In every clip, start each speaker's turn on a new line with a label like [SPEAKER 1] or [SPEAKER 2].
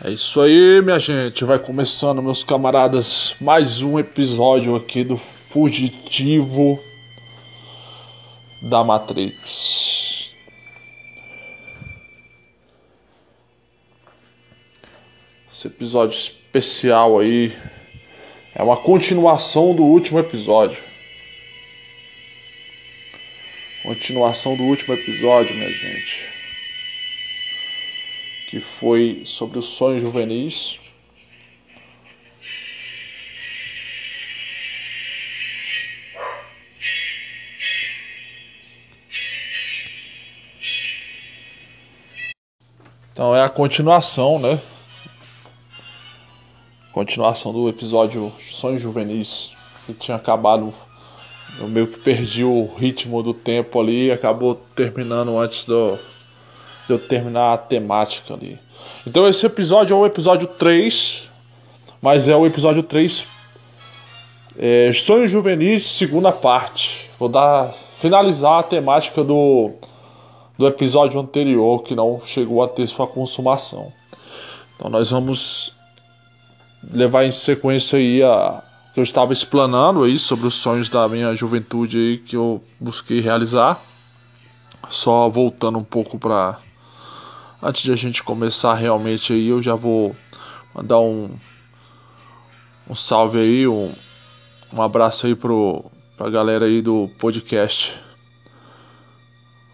[SPEAKER 1] É isso aí, minha gente. Vai começando, meus camaradas, mais um episódio aqui do Fugitivo da Matrix. Esse episódio especial aí é uma continuação do último episódio. Continuação do último episódio, minha gente que foi sobre os sonhos juvenis. Então é a continuação, né? Continuação do episódio Sonhos Juvenis, que tinha acabado. Eu meio que perdi o ritmo do tempo ali acabou terminando antes do, de eu terminar a temática ali. Então esse episódio é o episódio 3, mas é o episódio 3 é, Sonhos Juvenis, segunda parte. Vou dar finalizar a temática do, do episódio anterior que não chegou a ter sua consumação. Então nós vamos levar em sequência aí a que eu estava explanando aí sobre os sonhos da minha juventude aí que eu busquei realizar. Só voltando um pouco para Antes de a gente começar realmente aí, eu já vou mandar um, um salve aí, um, um abraço aí pro, pra galera aí do podcast.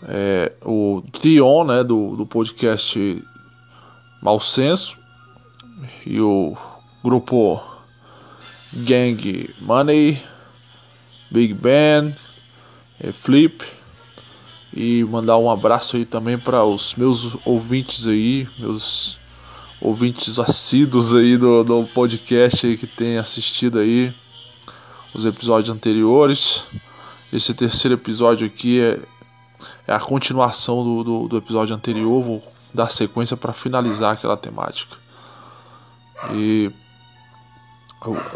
[SPEAKER 1] É, o Dion, né, do, do podcast Mal Senso e o grupo Gang Money, Big Ben, Flip e mandar um abraço aí também para os meus ouvintes aí, meus ouvintes assíduos aí do, do podcast aí que tem assistido aí os episódios anteriores. Esse terceiro episódio aqui é, é a continuação do, do, do episódio anterior, vou dar sequência para finalizar aquela temática. E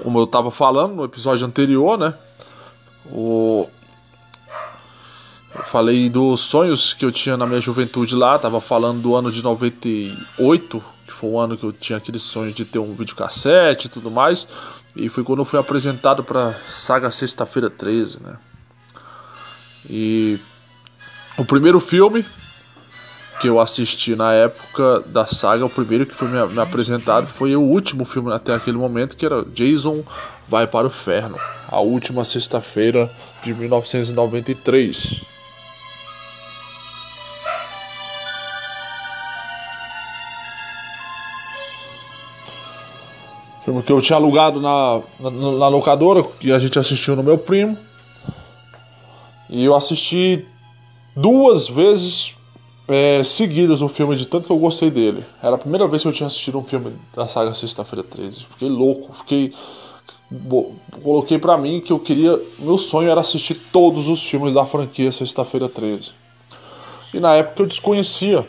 [SPEAKER 1] como eu estava falando no episódio anterior, né? O, eu falei dos sonhos que eu tinha na minha juventude lá, tava falando do ano de 98, que foi o ano que eu tinha aquele sonho de ter um videocassete e tudo mais. E foi quando eu fui apresentado para Saga Sexta-feira 13, né? E o primeiro filme que eu assisti na época da saga, o primeiro que foi me, me apresentado foi o último filme até aquele momento, que era Jason Vai para o Inferno, a última sexta-feira de 1993. Filme que eu tinha alugado na, na, na locadora, que a gente assistiu no meu primo. E eu assisti duas vezes é, seguidas o filme, de tanto que eu gostei dele. Era a primeira vez que eu tinha assistido um filme da saga Sexta-feira 13. Fiquei louco, fiquei. Coloquei para mim que eu queria. Meu sonho era assistir todos os filmes da franquia Sexta-feira 13. E na época eu desconhecia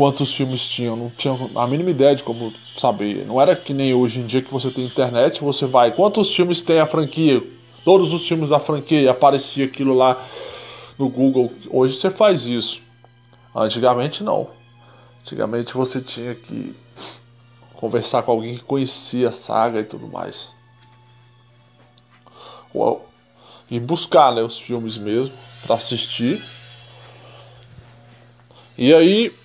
[SPEAKER 1] quantos filmes tinham, não tinha a mínima ideia de como saber. Não era que nem hoje em dia que você tem internet, você vai, quantos filmes tem a franquia? Todos os filmes da franquia, aparecia aquilo lá no Google. Hoje você faz isso. Antigamente não. Antigamente você tinha que conversar com alguém que conhecia a saga e tudo mais. E buscar né, os filmes mesmo para assistir. E aí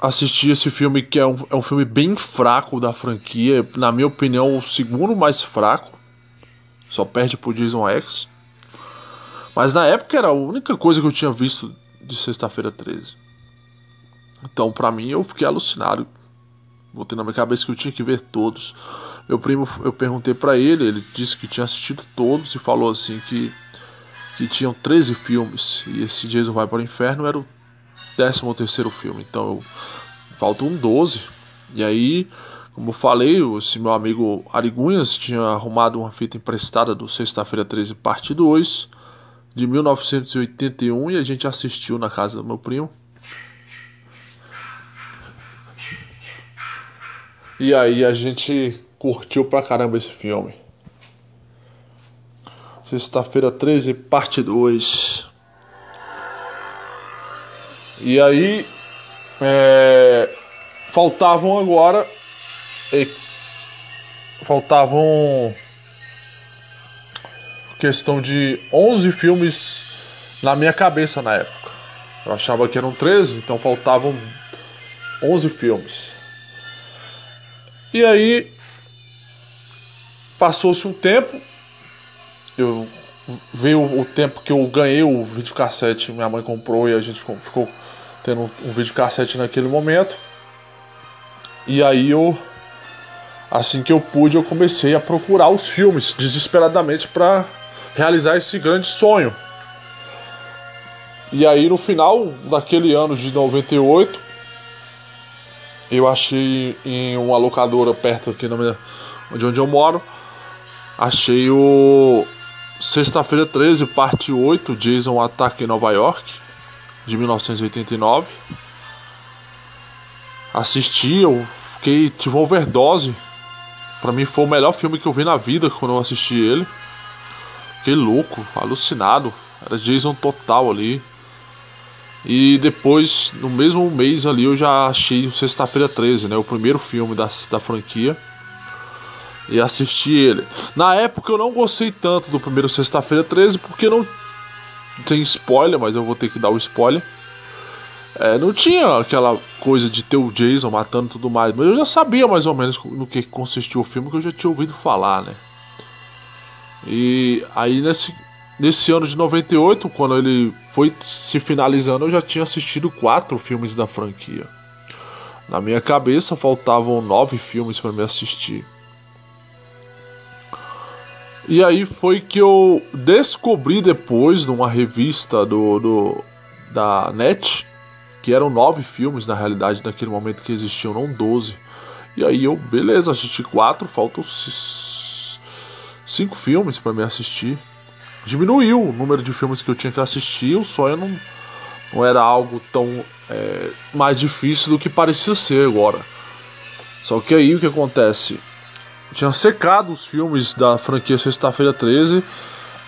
[SPEAKER 1] assisti esse filme que é um, é um filme bem fraco da franquia, na minha opinião, o segundo mais fraco. Só perde pro Jason X. Mas na época era a única coisa que eu tinha visto de Sexta-feira 13. Então, para mim, eu fiquei alucinado. Botei na minha cabeça que eu tinha que ver todos. Meu primo, eu perguntei para ele, ele disse que tinha assistido todos e falou assim que que tinham 13 filmes e esse Jason vai para o inferno era o 13 terceiro filme. Então, faltam 12. E aí, como eu falei, esse meu amigo Arigunhas tinha arrumado uma fita emprestada do Sexta-feira 13, parte 2, de 1981, e a gente assistiu na casa do meu primo. E aí a gente curtiu pra caramba esse filme. Sexta-feira 13, parte 2. E aí, é, faltavam agora. Faltavam. Questão de 11 filmes na minha cabeça na época. Eu achava que eram 13, então faltavam 11 filmes. E aí passou-se um tempo, eu veio o tempo que eu ganhei o videocassete, minha mãe comprou e a gente ficou tendo um videocassete naquele momento. E aí eu assim que eu pude, eu comecei a procurar os filmes desesperadamente para realizar esse grande sonho. E aí no final daquele ano de 98, eu achei em uma locadora perto aqui de onde eu moro, achei o Sexta-feira 13, parte 8, Jason Ataque em Nova York, de 1989. Assisti, eu fiquei, tive uma overdose. Pra mim foi o melhor filme que eu vi na vida quando eu assisti ele. Fiquei louco, alucinado. Era Jason total ali. E depois, no mesmo mês ali, eu já achei o Sexta-feira 13, né? O primeiro filme da, da franquia e assisti ele. Na época eu não gostei tanto do primeiro Sexta-feira 13 porque não tem spoiler, mas eu vou ter que dar o spoiler. É, não tinha aquela coisa de ter o Jason matando tudo mais, mas eu já sabia mais ou menos no que consistia o filme, que eu já tinha ouvido falar, né? E aí nesse, nesse ano de 98, quando ele foi se finalizando, eu já tinha assistido quatro filmes da franquia. Na minha cabeça faltavam nove filmes para me assistir. E aí foi que eu descobri depois numa revista do, do da NET que eram nove filmes na realidade naquele momento que existiam, não doze. E aí eu, beleza, assisti quatro, faltam cinco filmes para me assistir. Diminuiu o número de filmes que eu tinha que assistir, o sonho não, não era algo tão é, mais difícil do que parecia ser agora. Só que aí o que acontece? Tinha secado os filmes da franquia Sexta-feira 13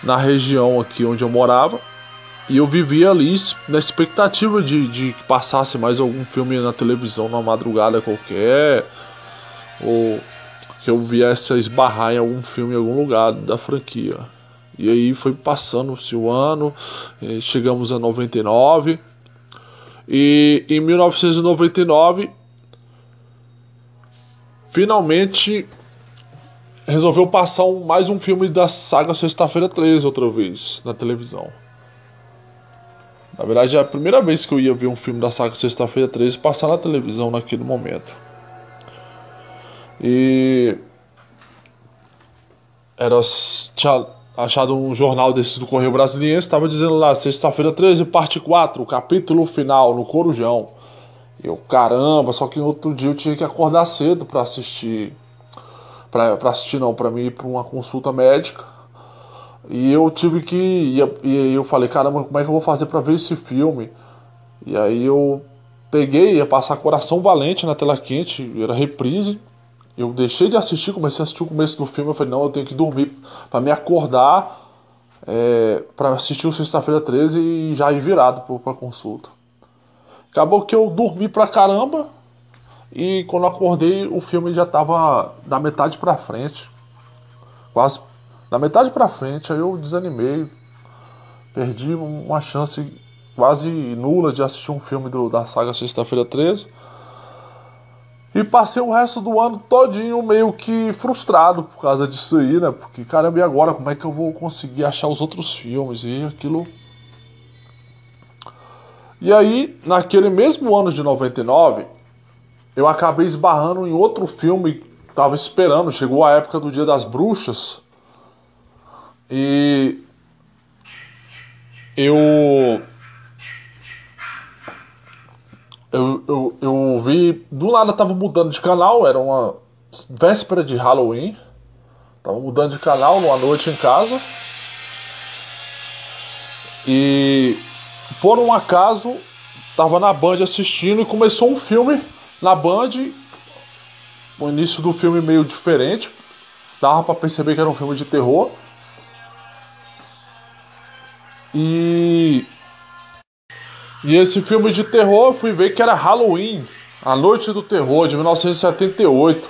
[SPEAKER 1] na região aqui onde eu morava. E eu vivia ali na expectativa de, de que passasse mais algum filme na televisão na madrugada qualquer. Ou que eu viesse a esbarrar em algum filme em algum lugar da franquia. E aí foi passando-se o ano, chegamos a 99. E em 1999, finalmente resolveu passar um, mais um filme da saga Sexta-feira 13 outra vez na televisão. Na verdade, é a primeira vez que eu ia ver um filme da saga Sexta-feira 13 passar na televisão naquele momento. E. Era. Tinha achado um jornal desses do Correio Brasiliense, estava dizendo lá, Sexta-feira 13, parte 4, capítulo final, no Corujão. Eu, caramba, só que no outro dia eu tinha que acordar cedo para assistir para assistir não, para mim para uma consulta médica. E eu tive que e eu falei, caramba, como é que eu vou fazer para ver esse filme? E aí eu peguei, ia passar Coração Valente na tela quente, era reprise. Eu deixei de assistir, comecei a assistir o começo do filme, eu falei, não, eu tenho que dormir para me acordar é, para assistir o Sexta-feira 13 e já ir virado para consulta. Acabou que eu dormi pra caramba, e quando acordei, o filme já estava da metade para frente. Quase da metade para frente, aí eu desanimei. Perdi uma chance quase nula de assistir um filme do, da saga Sexta-feira 13. E passei o resto do ano todinho meio que frustrado por causa disso aí, né? Porque, caramba, e agora? Como é que eu vou conseguir achar os outros filmes? E aquilo. E aí, naquele mesmo ano de 99, eu acabei esbarrando em outro filme, tava esperando, chegou a época do Dia das Bruxas. E eu eu, eu, eu vi, do nada tava mudando de canal, era uma véspera de Halloween. Tava mudando de canal numa noite em casa. E por um acaso tava na Band assistindo e começou um filme na Band, o início do filme meio diferente, dava para perceber que era um filme de terror. E e esse filme de terror eu fui ver que era Halloween. A Noite do Terror, de 1978.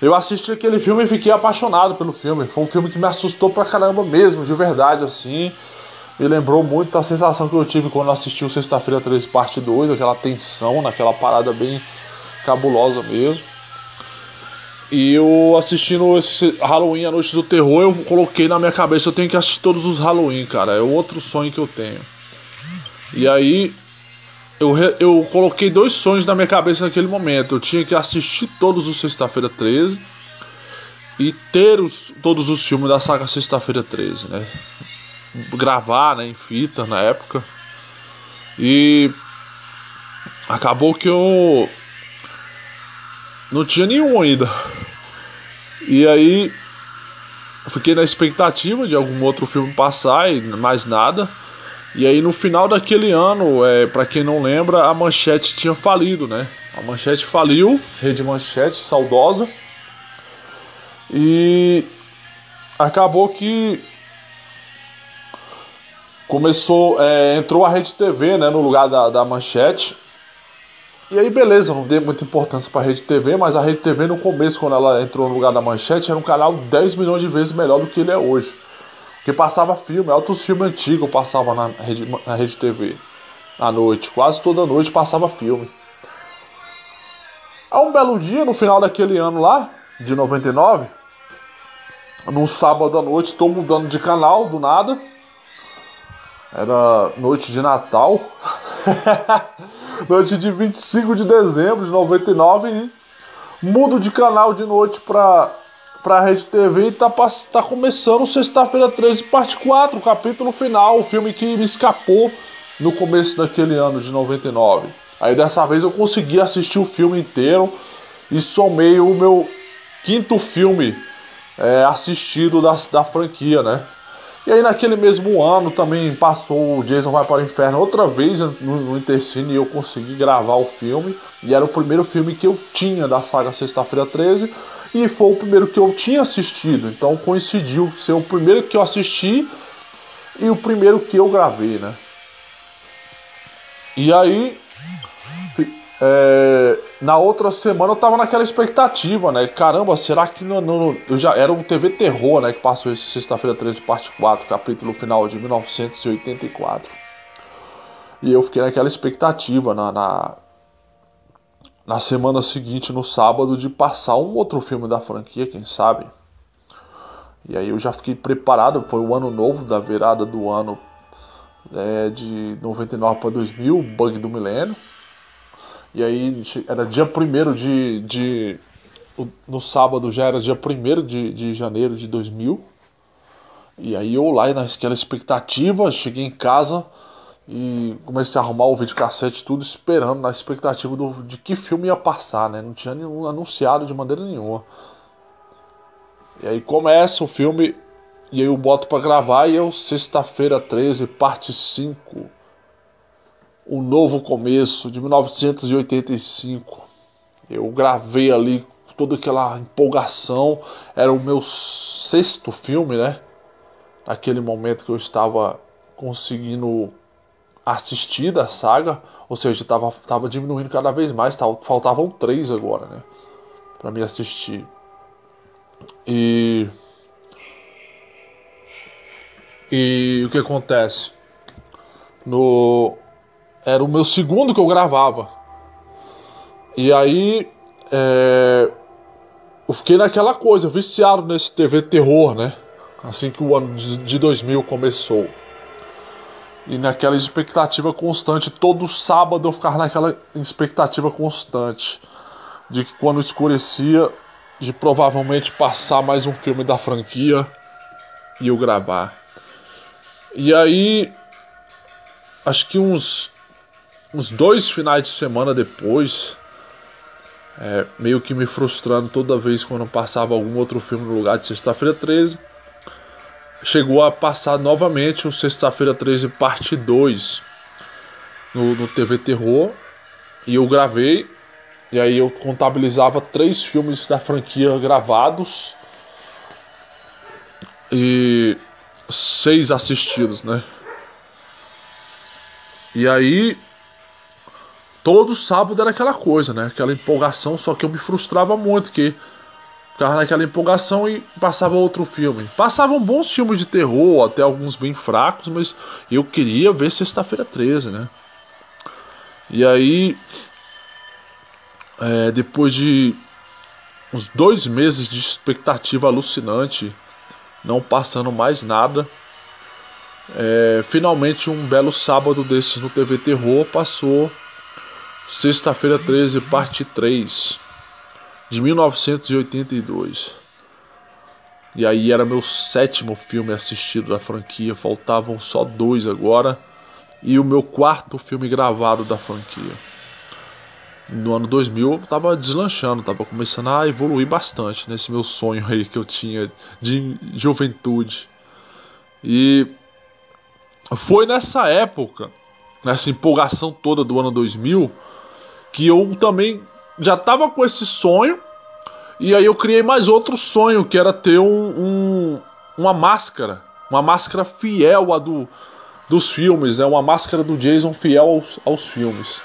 [SPEAKER 1] Eu assisti aquele filme e fiquei apaixonado pelo filme. Foi um filme que me assustou pra caramba mesmo, de verdade, assim. Me lembrou muito a sensação que eu tive quando assisti o Sexta-feira 13, parte 2, aquela tensão, naquela parada bem cabulosa mesmo. E eu assistindo esse Halloween, a Noite do Terror, eu coloquei na minha cabeça, eu tenho que assistir todos os Halloween, cara. É outro sonho que eu tenho. E aí, eu, eu coloquei dois sonhos na minha cabeça naquele momento. Eu tinha que assistir todos os Sexta-feira 13 e ter os, todos os filmes da saga Sexta-feira 13, né? Gravar, né, em fita na época. E acabou que eu não tinha nenhum ainda. E aí fiquei na expectativa de algum outro filme passar e mais nada. E aí no final daquele ano, é, para quem não lembra, a Manchete tinha falido, né? A Manchete faliu, Rede Manchete, saudosa. E acabou que começou, é, entrou a Rede TV, né, no lugar da, da Manchete. E aí, beleza, não dei muita importância para a Rede TV, mas a Rede TV no começo, quando ela entrou no lugar da Manchete, era um canal 10 milhões de vezes melhor do que ele é hoje. Porque passava filme, altos filmes antigos passavam na Rede, na Rede TV à noite, quase toda noite passava filme. Há um belo dia, no final daquele ano lá, de 99, num sábado à noite, estou mudando de canal do nada. Era noite de Natal. noite de 25 de dezembro de 99 e mudo de canal de noite para para a Rede TV e tá, tá começando sexta-feira 13, parte 4, o capítulo final, o filme que me escapou no começo daquele ano de 99. Aí dessa vez eu consegui assistir o filme inteiro e somei o meu quinto filme é, assistido da, da franquia, né? E aí naquele mesmo ano também passou o Jason Vai para o Inferno outra vez no, no Intercine e eu consegui gravar o filme. E era o primeiro filme que eu tinha da saga Sexta-feira 13 e foi o primeiro que eu tinha assistido. Então coincidiu ser o primeiro que eu assisti e o primeiro que eu gravei, né? E aí é, na outra semana eu tava naquela expectativa, né? Caramba, será que no, no, eu já era um TV terror, né? Que passou esse sexta-feira 13, parte 4, capítulo final de 1984. E eu fiquei naquela expectativa na, na, na semana seguinte, no sábado, de passar um outro filme da franquia, quem sabe. E aí eu já fiquei preparado, foi o ano novo da virada do ano é, de 99 para 2000, bug do milênio. E aí era dia 1 de, de. No sábado já era dia 1 de, de janeiro de 2000. E aí eu lá naquela expectativa, cheguei em casa e comecei a arrumar o videocassete tudo esperando na expectativa do, de que filme ia passar, né? Não tinha nenhum anunciado de maneira nenhuma. E aí começa o filme e aí eu boto para gravar e eu sexta-feira 13, parte 5 o Novo Começo, de 1985. Eu gravei ali toda aquela empolgação. Era o meu sexto filme, né? Naquele momento que eu estava conseguindo assistir da saga, ou seja, estava tava diminuindo cada vez mais, tava, faltavam três agora, né? Para me assistir. E. E o que acontece? No, era o meu segundo que eu gravava. E aí é, eu fiquei naquela coisa, viciado nesse TV terror, né? Assim que o ano de 2000 começou. E naquela expectativa constante, todo sábado eu ficava naquela expectativa constante de que quando escurecia, de provavelmente passar mais um filme da franquia e eu gravar. E aí, acho que uns uns dois finais de semana depois, é, meio que me frustrando toda vez quando passava algum outro filme no lugar de Sexta-feira 13, chegou a passar novamente o Sexta-feira 13 parte 2 no, no TV Terror e eu gravei e aí eu contabilizava três filmes da franquia gravados e seis assistidos, né? E aí todo sábado era aquela coisa, né? Aquela empolgação, só que eu me frustrava muito, que ficava naquela empolgação e passava outro filme. Passavam bons filmes de terror, até alguns bem fracos, mas eu queria ver Sexta-feira 13, né? E aí, é, depois de uns dois meses de expectativa alucinante, não passando mais nada, é, finalmente um belo sábado desses no TV Terror passou Sexta-feira 13, parte 3 de 1982. E aí era meu sétimo filme assistido da franquia, faltavam só dois agora. E o meu quarto filme gravado da franquia. No ano 2000 eu tava deslanchando, tava começando a evoluir bastante nesse meu sonho aí que eu tinha de juventude. E foi nessa época, nessa empolgação toda do ano 2000, que eu também já tava com esse sonho. E aí eu criei mais outro sonho, que era ter um, um uma máscara. Uma máscara fiel a do, dos filmes, né? Uma máscara do Jason fiel aos, aos filmes.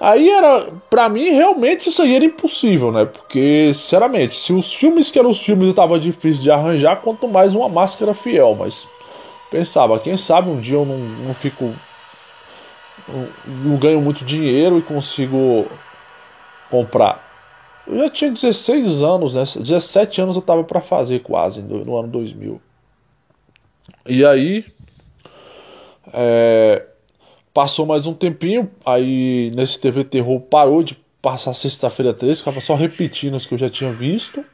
[SPEAKER 1] Aí era, para mim, realmente isso aí era impossível, né? Porque, sinceramente, se os filmes que eram os filmes estavam difíceis de arranjar, quanto mais uma máscara fiel. Mas pensava, quem sabe um dia eu não, não fico. Não, ganho muito dinheiro e consigo comprar. Eu já tinha 16 anos, né? 17 anos eu tava para fazer quase no, no, ano 2000. E aí é, passou mais um tempinho, aí nesse TV Terror parou de passar sexta-feira 13, ficava só repetindo os que eu já tinha visto.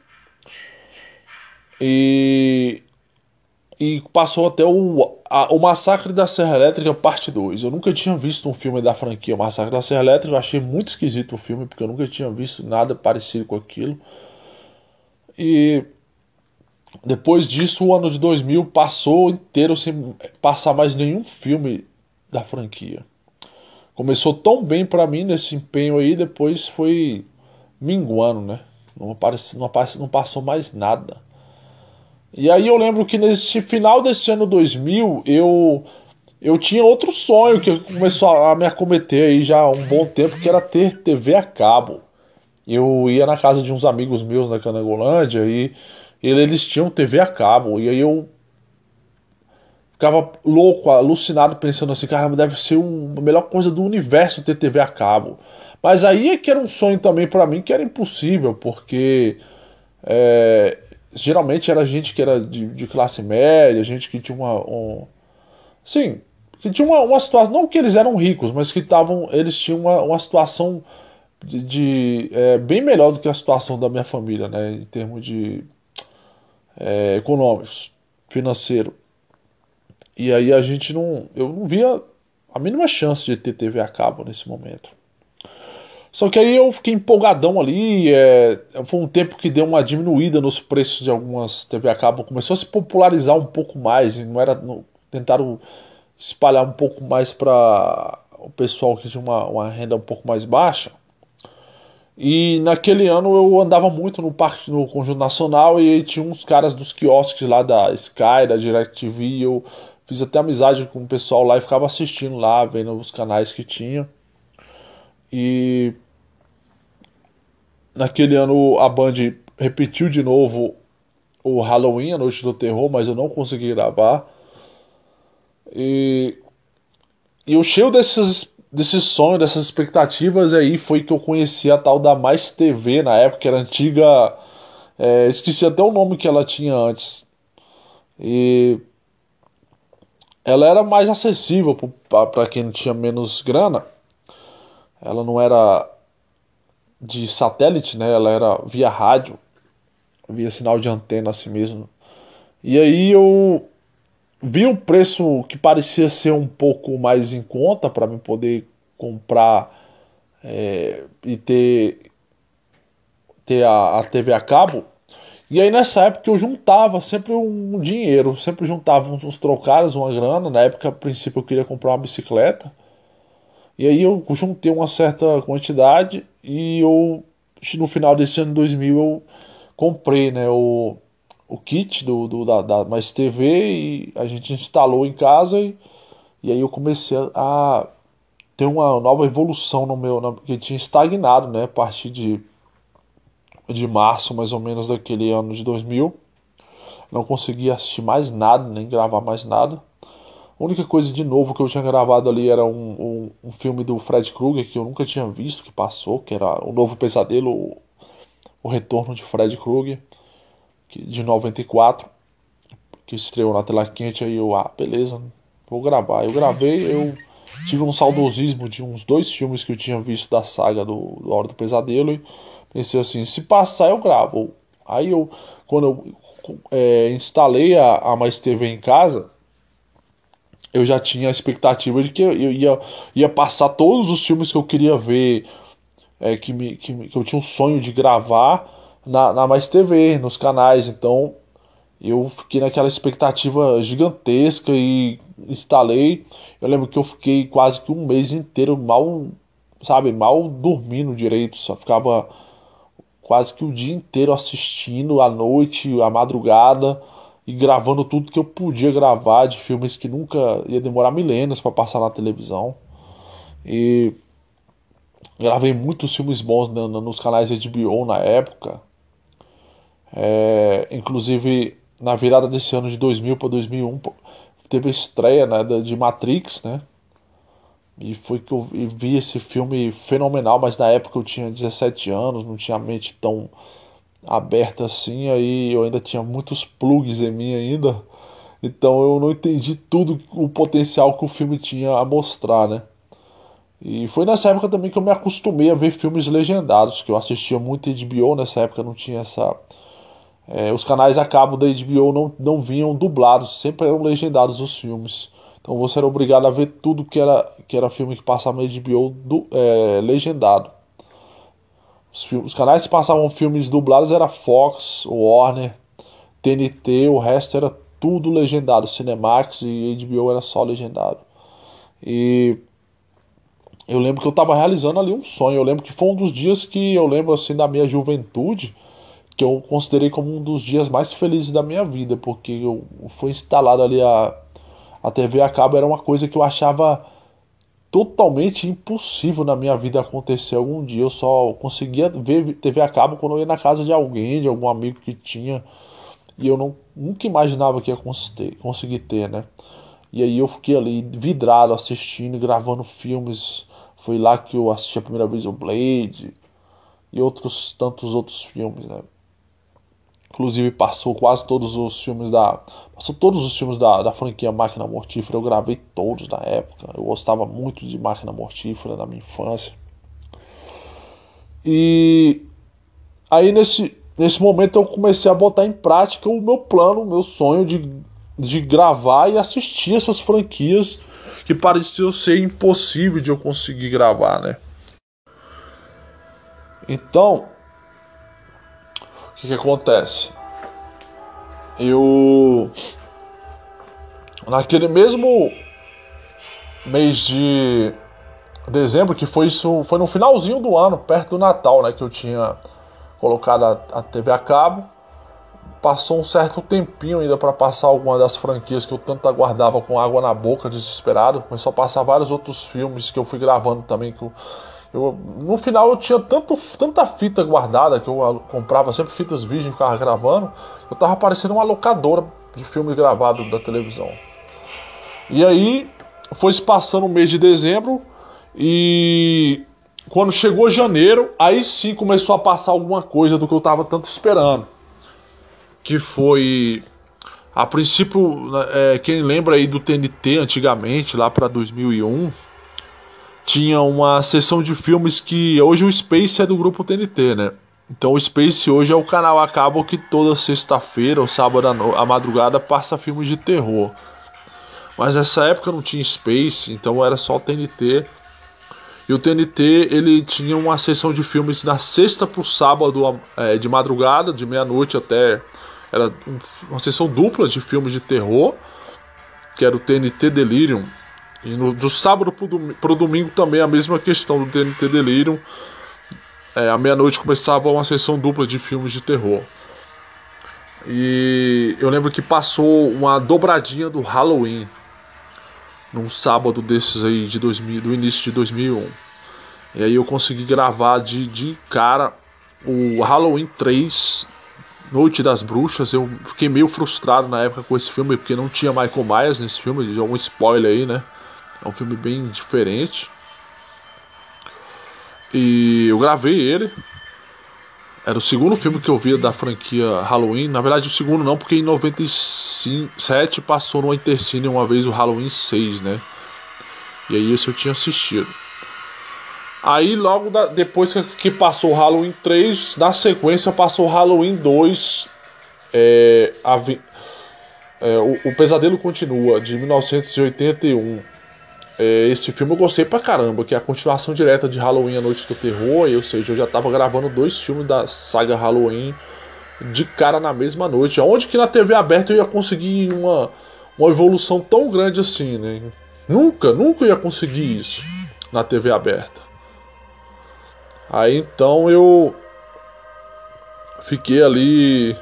[SPEAKER 1] E e passou até o, a, o Massacre da Serra Elétrica, parte 2. Eu nunca tinha visto um filme da franquia Massacre da Serra Elétrica, eu achei muito esquisito o filme, porque eu nunca tinha visto nada parecido com aquilo. E depois disso, o ano de 2000 passou inteiro sem passar mais nenhum filme da franquia. Começou tão bem para mim nesse empenho aí, depois foi minguando, né? Não, aparece, não, aparece, não passou mais nada. E aí eu lembro que nesse final desse ano 2000, eu eu tinha outro sonho que começou a me acometer aí já há um bom tempo, que era ter TV a cabo. Eu ia na casa de uns amigos meus na Canangolândia e eles tinham TV a cabo. E aí eu ficava louco, alucinado, pensando assim, cara, deve ser a melhor coisa do universo ter TV a cabo. Mas aí é que era um sonho também para mim que era impossível, porque é, geralmente era gente que era de, de classe média, gente que tinha uma. Um, sim, que tinha uma, uma situação. Não que eles eram ricos, mas que estavam. Eles tinham uma, uma situação de, de é, bem melhor do que a situação da minha família, né? Em termos de é, econômicos, financeiro. E aí a gente não. Eu não via a mínima chance de ter TV a cabo nesse momento. Só que aí eu fiquei empolgadão ali. É, foi um tempo que deu uma diminuída nos preços de algumas TV a cabo. Começou a se popularizar um pouco mais. Não era, tentaram espalhar um pouco mais para o pessoal que tinha uma, uma, renda um pouco mais baixa. E naquele ano eu andava muito no parque no Conjunto Nacional e tinha uns caras dos quiosques lá da Sky, da DirecTV. Eu fiz até amizade com o pessoal lá e ficava assistindo lá, vendo os canais que tinha. E naquele ano a Band repetiu de novo o Halloween, a Noite do Terror, mas eu não consegui gravar. E, e o cheio desses, desses sonhos, dessas expectativas aí foi que eu conheci a tal da Mais TV na época, que era antiga. É, esqueci até o nome que ela tinha antes. E ela era mais acessível para quem tinha menos grana ela não era de satélite, né? Ela era via rádio, via sinal de antena assim mesmo. E aí eu vi um preço que parecia ser um pouco mais em conta para me poder comprar é, e ter ter a, a TV a cabo. E aí nessa época eu juntava sempre um dinheiro, sempre juntava uns trocados, uma grana. Na época, a princípio, eu queria comprar uma bicicleta. E aí eu juntei uma certa quantidade e eu no final desse ano 2000 eu comprei né, o, o kit do, do da, da, Mais TV e a gente instalou em casa e, e aí eu comecei a ter uma nova evolução no meu. Na, que tinha estagnado, né? A partir de, de março, mais ou menos, daquele ano de 2000. Não conseguia assistir mais nada, nem gravar mais nada. A única coisa de novo que eu tinha gravado ali era um, um, um filme do Fred Krueger que eu nunca tinha visto, que passou, que era O Novo Pesadelo, o, o Retorno de Fred Krueger, de 94, que estreou na tela quente. Aí eu, ah, beleza, vou gravar. Eu gravei, eu tive um saudosismo de uns dois filmes que eu tinha visto da saga do, do Hora do Pesadelo e pensei assim, se passar eu gravo. Aí eu, quando eu é, instalei a, a Mais TV em casa, eu já tinha a expectativa de que eu ia, ia passar todos os filmes que eu queria ver, é, que, me, que, que, eu tinha um sonho de gravar na, na Mais TV, nos canais. Então eu fiquei naquela expectativa gigantesca e instalei. Eu lembro que eu fiquei quase que um mês inteiro mal, sabe, mal dormindo direito, só ficava quase que o dia inteiro assistindo, à noite, à madrugada e gravando tudo que eu podia gravar de filmes que nunca ia demorar milênios para passar na televisão. E gravei muitos filmes bons nos canais HBO na época. É, inclusive na virada desse ano de 2000 para 2001 teve a estreia né, de Matrix, né? E foi que eu vi esse filme fenomenal, mas na época eu tinha 17 anos, não tinha mente tão aberta assim, aí eu ainda tinha muitos plugs em mim ainda. Então eu não entendi tudo o potencial que o filme tinha a mostrar, né? E foi nessa época também que eu me acostumei a ver filmes legendados, que eu assistia muito HBO, nessa época não tinha essa. É, os canais a cabo da HBO não, não vinham dublados, sempre eram legendados os filmes. Então você era obrigado a ver tudo que era, que era filme que passava na HBO do, é, legendado. Os, os, canais que passavam filmes dublados era Fox, Warner, TNT, o resto era tudo legendado. Cinemax e HBO era só legendado. E eu lembro que eu estava realizando ali um sonho. Eu lembro que foi um dos dias que eu lembro assim da minha juventude que eu considerei como um dos dias mais felizes da minha vida, porque eu foi instalado ali a a TV a cabo era uma coisa que eu achava totalmente impossível na minha vida acontecer algum dia. Eu só conseguia ver TV a cabo quando eu ia na casa de alguém, de algum amigo que tinha. E eu não, nunca imaginava que ia conseguir ter, né? E aí eu fiquei ali vidrado assistindo, gravando filmes. Foi lá que eu assisti a primeira vez o Blade e outros tantos outros filmes, né? Inclusive passou quase todos os filmes da. Passou todos os filmes da, da franquia Máquina Mortífera. Eu gravei todos na época. Eu gostava muito de Máquina Mortífera na minha infância. E aí nesse, nesse momento eu comecei a botar em prática o meu plano, o meu sonho de, de gravar e assistir essas franquias que pareciam ser impossível de eu conseguir gravar, né? Então, que, que acontece? Eu. Naquele mesmo mês de dezembro, que foi isso, foi no finalzinho do ano, perto do Natal, né, que eu tinha colocado a, a TV a cabo. Passou um certo tempinho ainda para passar alguma das franquias que eu tanto aguardava com água na boca, desesperado. Começou a passar vários outros filmes que eu fui gravando também que eu eu, no final eu tinha tanto, tanta fita guardada que eu comprava sempre fitas virgem, ficava gravando. Eu tava parecendo uma locadora de filme gravado da televisão. E aí foi se passando o mês de dezembro e quando chegou janeiro, aí sim começou a passar alguma coisa do que eu tava tanto esperando. Que foi a princípio, é, quem lembra aí do TNT antigamente, lá para 2001, tinha uma sessão de filmes que hoje o Space é do grupo TNT, né? Então o Space hoje é o canal a cabo que toda sexta-feira ou sábado à madrugada passa filmes de terror. Mas nessa época não tinha Space, então era só o TNT. E o TNT ele tinha uma sessão de filmes da sexta para o sábado é, de madrugada, de meia-noite até. Era uma sessão dupla de filmes de terror, que era o TNT Delirium e no, do sábado pro, dom, pro domingo também a mesma questão do TNT Delirium. É, à meia-noite começava uma sessão dupla de filmes de terror. E eu lembro que passou uma dobradinha do Halloween. num sábado desses aí de 2000, do início de 2001. E aí eu consegui gravar de, de cara o Halloween 3, Noite das Bruxas. Eu fiquei meio frustrado na época com esse filme, porque não tinha Michael Myers nesse filme, já um spoiler aí, né? É um filme bem diferente. E eu gravei ele. Era o segundo filme que eu via da franquia Halloween. Na verdade, o segundo não, porque em 97 passou no Intercine uma vez o Halloween 6, né? E aí esse eu tinha assistido. Aí logo da, depois que, passou o Halloween 3, na sequência passou o Halloween 2. É, a, é, o, o Pesadelo Continua, de 1981. É, esse filme eu gostei pra caramba, que é a continuação direta de Halloween A Noite do Terror, ou seja, eu já tava gravando dois filmes da saga Halloween de cara na mesma noite. Onde que na TV aberta eu ia conseguir uma, uma evolução tão grande assim, né? Nunca, nunca ia conseguir isso na TV aberta. Aí então eu fiquei ali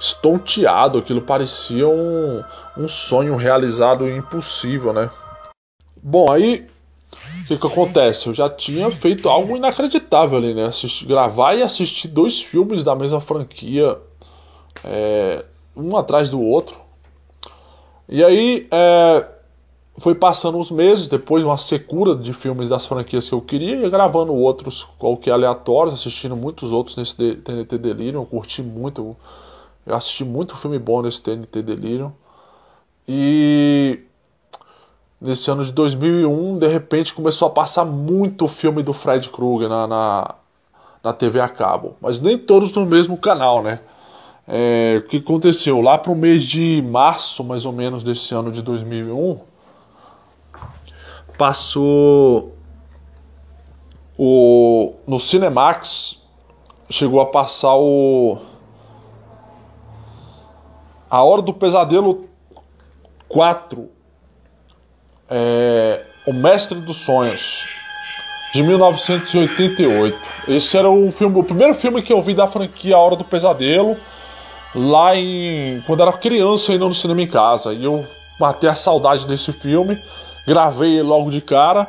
[SPEAKER 1] estonteado, aquilo parecia um, um sonho realizado impossível, né? Bom, aí o que, que acontece? Eu já tinha feito algo inacreditável ali, né? Gravar e assistir dois filmes da mesma franquia, é, um atrás do outro. E aí é, foi passando uns meses, depois uma secura de filmes das franquias que eu queria, e gravando outros qualquer aleatórios, assistindo muitos outros nesse TNT Delirium. Eu curti muito, eu assisti muito filme bom nesse TNT Delirium. E nesse ano de 2001, de repente começou a passar muito filme do Fred Krueger na, na, na TV a cabo, mas nem todos no mesmo canal, né? É, o que aconteceu? Lá para o mês de março, mais ou menos, desse ano de 2001, passou o no Cinemax chegou a passar o A Hora do Pesadelo 4 é, O Mestre dos Sonhos, de 1988. Esse era o filme, o primeiro filme que eu vi da franquia A Hora do Pesadelo, lá em quando era criança ainda no cinema em casa. E eu matei a saudade desse filme, gravei logo de cara.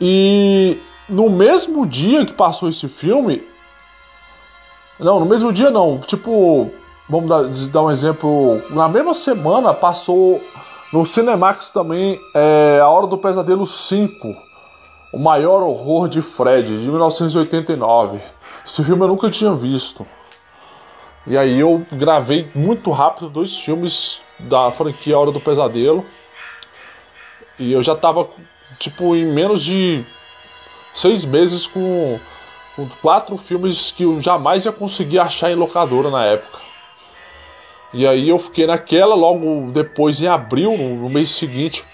[SPEAKER 1] E no mesmo dia que passou esse filme, não, no mesmo dia não, tipo, vamos dar, dar um exemplo, na mesma semana passou no Cinemax também é A Hora do Pesadelo 5, O Maior Horror de Fred, de 1989. Esse filme eu nunca tinha visto. E aí eu gravei muito rápido dois filmes da franquia A Hora do Pesadelo. E eu já tava, tipo, em menos de seis meses com, com quatro filmes que eu jamais ia conseguir achar em locadora na época. E aí eu fiquei naquela, logo depois, em abril, no, mês seguinte,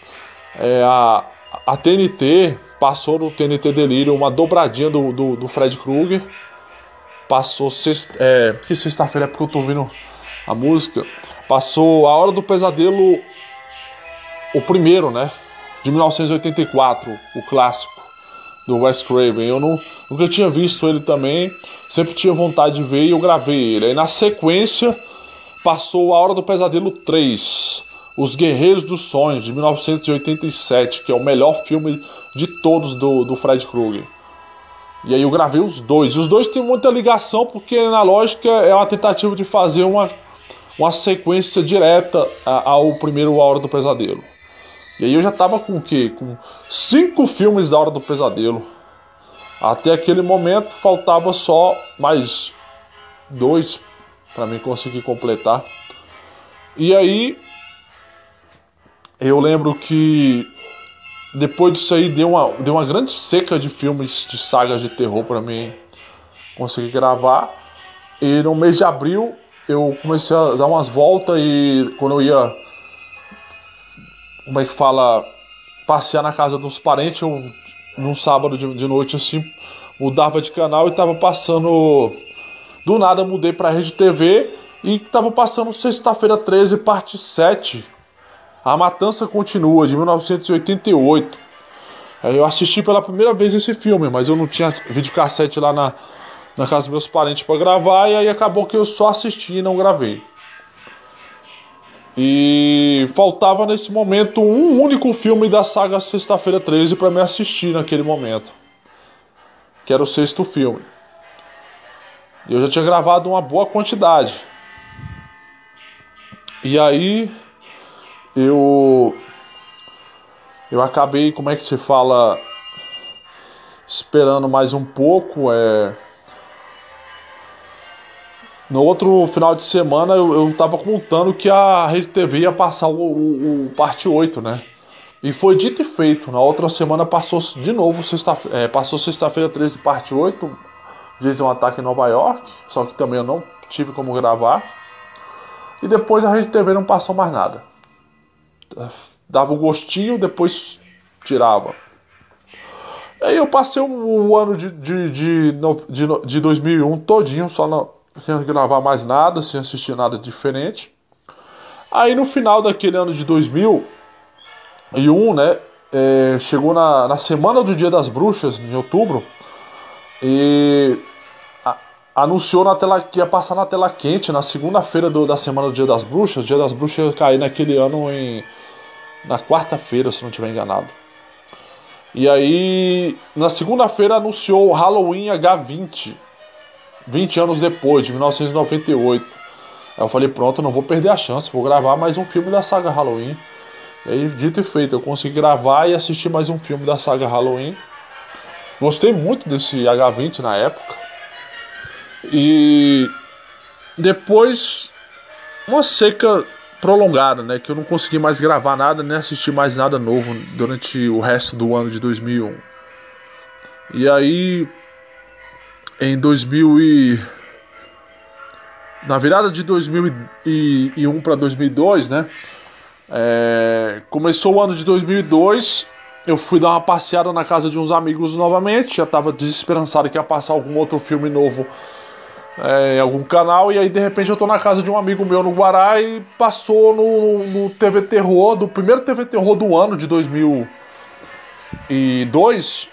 [SPEAKER 1] é, a, a TNT passou no TNT Delírio uma dobradinha do, do, do Fred Krueger. Passou sexta, é, que sexta-feira é porque eu tô ouvindo a música. Passou A Hora do Pesadelo, o primeiro, né? De 1984, o clássico do Wes Craven. Eu não, nunca tinha visto ele também, sempre tinha vontade de ver e eu gravei ele. Aí na sequência passou A Hora do Pesadelo 3, Os Guerreiros dos Sonhos, de 1987, que é o melhor filme de todos do, do Fred Krueger. E aí eu gravei os dois. E os dois têm muita ligação, porque na lógica é uma tentativa de fazer uma, uma sequência direta ao primeiro A Hora do Pesadelo. E aí eu já tava com o quê? Com cinco filmes da Hora do Pesadelo. Até aquele momento faltava só mais dois para mim conseguir completar. E aí eu lembro que depois disso aí deu uma, deu uma grande seca de filmes de sagas de terror para mim conseguir gravar. E no mês de abril eu comecei a dar umas voltas e quando eu ia como é que fala passear na casa dos parentes, eu num sábado de, de noite assim, mudava de canal e tava passando do nada mudei para a Rede TV e estava passando sexta-feira 13, parte 7. A Matança Continua, de 1988. Eu assisti pela primeira vez esse filme, mas eu não tinha videocassete lá na, na casa dos meus parentes para gravar, e aí acabou que eu só assisti e não gravei. E faltava nesse momento um único filme da saga Sexta-feira 13 para me assistir naquele momento. Que era o sexto filme. Eu já tinha gravado uma boa quantidade. E aí eu eu acabei, como é que se fala, esperando mais um pouco, é no outro final de semana eu, eu tava contando que a Rede TV ia passar o, o, o parte 8, né? E foi dito e feito. Na outra semana passou de novo, sexta, é, passou sexta-feira 13, parte 8. Um ataque em Nova York. Só que também eu não tive como gravar. E depois a Rede TV não passou mais nada. Dava um gostinho, depois tirava. Aí eu passei o, ano de, de, de, de, de 2001 todinho só na sem gravar mais nada, sem assistir nada diferente. Aí no final daquele ano de 2001, né, é, chegou na, na semana do Dia das Bruxas, em outubro, e anunciou na tela que ia passar na tela quente na segunda-feira da semana do Dia das Bruxas. O Dia das Bruxas ia cair naquele ano em na quarta-feira, se não estiver enganado. E aí, na segunda-feira anunciou Halloween H20, 20 anos depois, de 1998. Aí eu falei, pronto, não vou perder a chance, vou gravar mais um filme da saga Halloween. E aí, dito e feito, eu consegui gravar e assistir mais um filme da saga Halloween. Gostei muito desse H20 na época. E depois uma seca prolongada, né, que eu não consegui mais gravar nada, nem assistir mais nada novo durante o resto do ano de 2001. E aí em 2000 e na virada de 2001 para 2002, né? É, começou o ano de 2002, eu fui dar uma passeada na casa de uns amigos novamente, já estava desesperançado que ia passar algum outro filme novo é, em algum canal, e aí de repente eu tô na casa de um amigo meu no Guará e passou no, no TV Terror, do primeiro TV Terror do ano de 2002,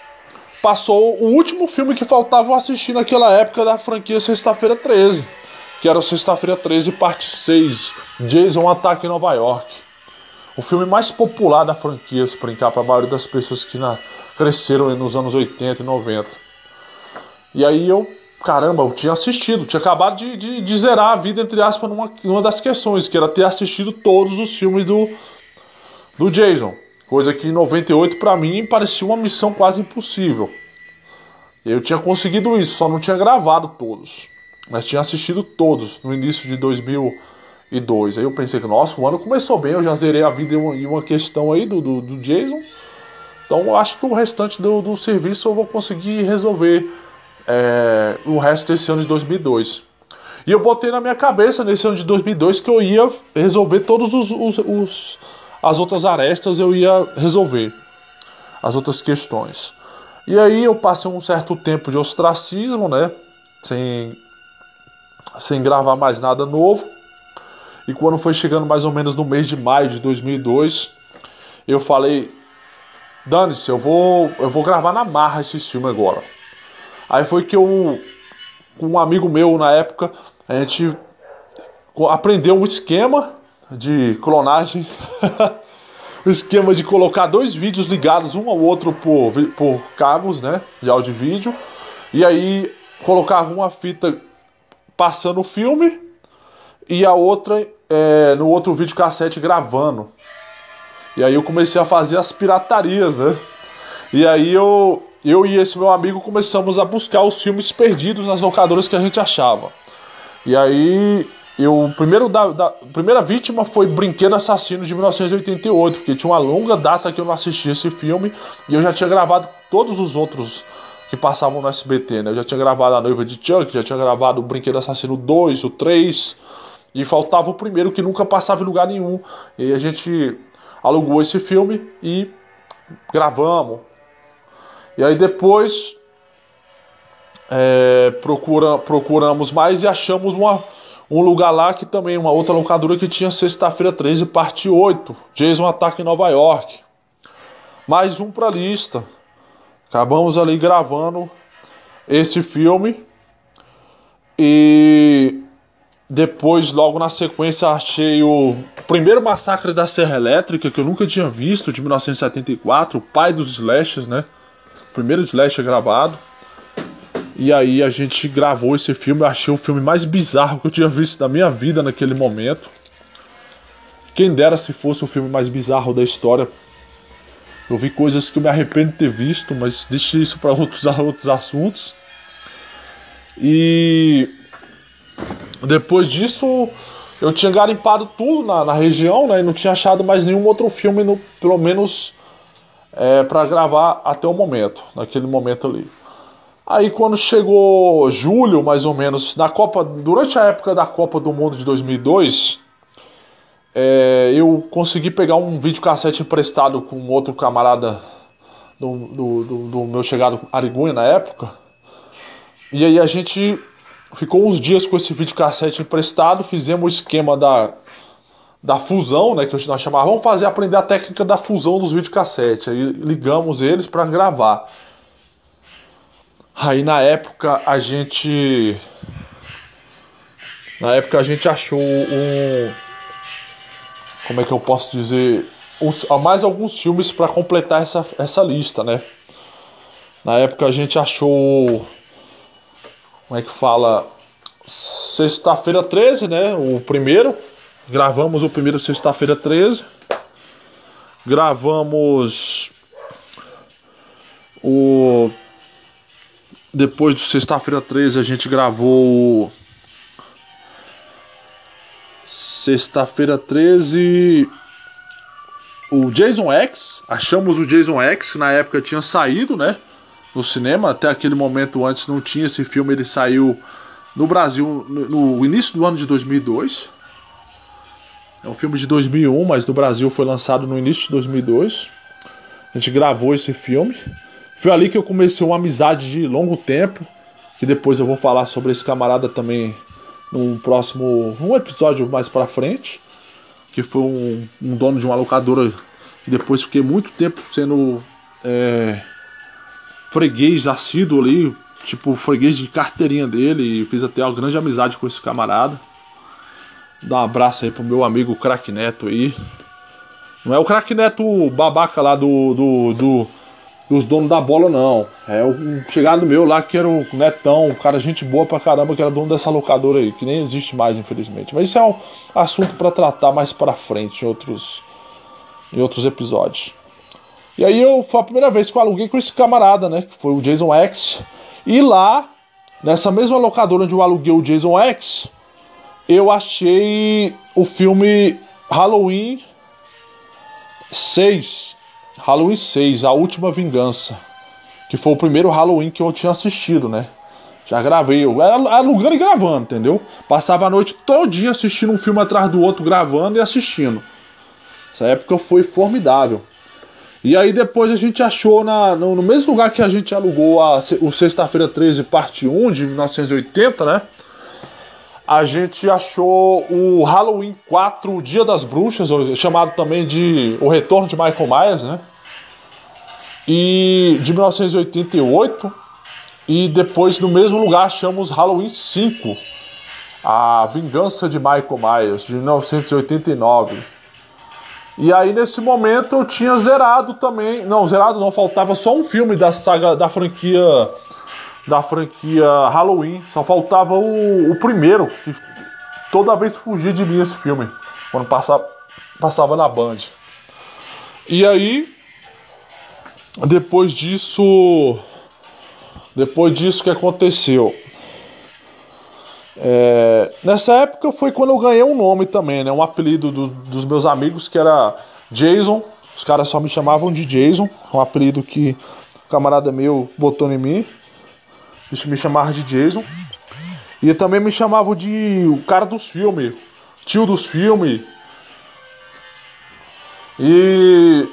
[SPEAKER 1] passou o último filme que faltava assistir naquela época da franquia Sexta-feira 13, que era Sexta-feira 13, parte 6, Jason Ataque em Nova York. O filme mais popular da franquia, se brincar, para a maioria das pessoas que na, cresceram nos anos 80 e 90. E aí eu, caramba, eu tinha assistido, tinha acabado de, de, de zerar a vida, entre aspas, numa, numa das questões, que era ter assistido todos os filmes do, do Jason. Coisa que em 98 para mim parecia uma missão quase impossível. Eu tinha conseguido isso, só não tinha gravado todos. Mas tinha assistido todos no início de 2002. Aí eu pensei que, nossa, o ano começou bem, eu já zerei a vida em uma, em uma questão aí do, do, do, Jason. Então eu acho que o restante do, do serviço eu vou conseguir resolver é, o resto desse ano de 2002. E eu botei na minha cabeça nesse ano de 2002 que eu ia resolver todos os, os, os as outras arestas eu ia resolver, as outras questões. E aí eu passei um certo tempo de ostracismo, né? Sem, sem gravar mais nada novo. E quando foi chegando mais ou menos no mês de maio de 2002, eu falei: Dane-se, eu vou, eu vou gravar na marra esse filme agora. Aí foi que eu, com um amigo meu na época, a gente aprendeu um esquema de clonagem. o esquema de colocar dois vídeos ligados um ao outro por, por cabos né, de áudio e vídeo. E aí colocava uma fita passando o filme e a outra é, no outro vídeo cassete gravando. E aí eu comecei a fazer as piratarias, né? E aí eu, eu e esse meu amigo começamos a buscar os filmes perdidos nas locadoras que a gente achava. E aí eu, primeiro da, da, primeira vítima foi Brinquedo Assassino de 1988, porque tinha uma longa data que eu não assistia esse filme e eu já tinha gravado todos os outros que passavam no SBT, né? Eu já tinha gravado A Noiva de Chuck, já tinha gravado Brinquedo Assassino 2, o 3, e faltava o primeiro que nunca passava em lugar nenhum. E a gente alugou esse filme e gravamos. E aí depois é, procura, procuramos mais e achamos uma um lugar lá que também, uma outra locadora que tinha sexta-feira 13, parte 8. Jason Ataque em Nova York. Mais um pra lista. Acabamos ali gravando esse filme. E depois, logo na sequência, achei o primeiro massacre da Serra Elétrica, que eu nunca tinha visto, de 1974, o pai dos slashes, né? Primeiro slash gravado. E aí a gente gravou esse filme, eu achei o filme mais bizarro que eu tinha visto da minha vida naquele momento. Quem dera se fosse o filme mais bizarro da história. Eu vi coisas que eu me arrependo de ter visto, mas deixe isso para outros, outros assuntos. E depois disso, eu tinha garimpado tudo na, na região, né? E não tinha achado mais nenhum outro filme, no, pelo menos é, para gravar até o momento, naquele momento ali. Aí quando chegou julho, mais ou menos, na Copa, durante a época da Copa do Mundo de 2002, é, eu consegui pegar um videocassete emprestado com outro camarada do, do, do, do meu chegado Arigunha na época. E aí a gente ficou uns dias com esse videocassete emprestado, fizemos o esquema da, da fusão, né, que nós chamávamos, vamos fazer aprender a técnica da fusão dos videocassetes. Aí ligamos eles para gravar. Aí na época a gente na época a gente achou um como é que eu posso dizer, uns, mais alguns filmes para completar essa, essa lista, né? Na época a gente achou como é que fala? Sexta-feira 13, né? O primeiro. Gravamos o primeiro sexta-feira 13. Gravamos o. Depois do sexta-feira 13 a gente gravou. Sexta-feira 13. O Jason X. Achamos o Jason X, na época tinha saído, né? no cinema. Até aquele momento antes não tinha esse filme, ele saiu no Brasil no, no início do ano de 2002. É um filme de 2001, mas no Brasil foi lançado no início de 2002. A gente gravou esse filme. Foi ali que eu comecei uma amizade de longo tempo, que depois eu vou falar sobre esse camarada também num próximo, um episódio mais para frente, que foi um, um, dono de uma locadora que depois fiquei muito tempo sendo é, freguês assíduo ali, tipo freguês de carteirinha dele, e fiz até uma grande amizade com esse camarada. Dá um abraço aí pro meu amigo Crack Neto aí. Não é o Crack Neto babaca lá do, do, do, dos donos da bola, não. É o chegado meu lá que era o Netão, um cara gente boa pra caramba, que era dono dessa locadora aí, que nem existe mais, infelizmente. Mas isso é um assunto para tratar mais pra frente em outros, em outros episódios. E aí eu foi a primeira vez que eu aluguei com esse camarada, né? Que foi o Jason X. E lá, nessa mesma locadora onde eu aluguei o Jason X, eu achei o filme Halloween 6. Halloween 6, A Última Vingança. Que foi o primeiro Halloween que eu tinha assistido, né? Já gravei, eu era alugando e gravando, entendeu? Passava a noite todinha assistindo um filme atrás do outro, gravando e assistindo. Essa época foi formidável. E aí depois a gente achou na, no, no mesmo lugar que a gente alugou a, o Sexta-feira 13, parte 1 de 1980, né? A gente achou o Halloween 4, o Dia das Bruxas, chamado também de O Retorno de Michael Myers, né? E de 1988. E depois no mesmo lugar achamos Halloween 5, A Vingança de Michael Myers, de 1989. E aí nesse momento eu tinha zerado também. Não, zerado não, faltava só um filme da saga da franquia da franquia Halloween. Só faltava o, o primeiro, que toda vez fugia de mim esse filme. Quando passava, passava na Band. E aí depois disso depois disso que aconteceu é, nessa época foi quando eu ganhei um nome também, né? Um apelido do, dos meus amigos que era Jason. Os caras só me chamavam de Jason, um apelido que o camarada meu botou em mim. Me chamava de Jason. E também me chamavam de o cara dos filmes, tio dos filmes. E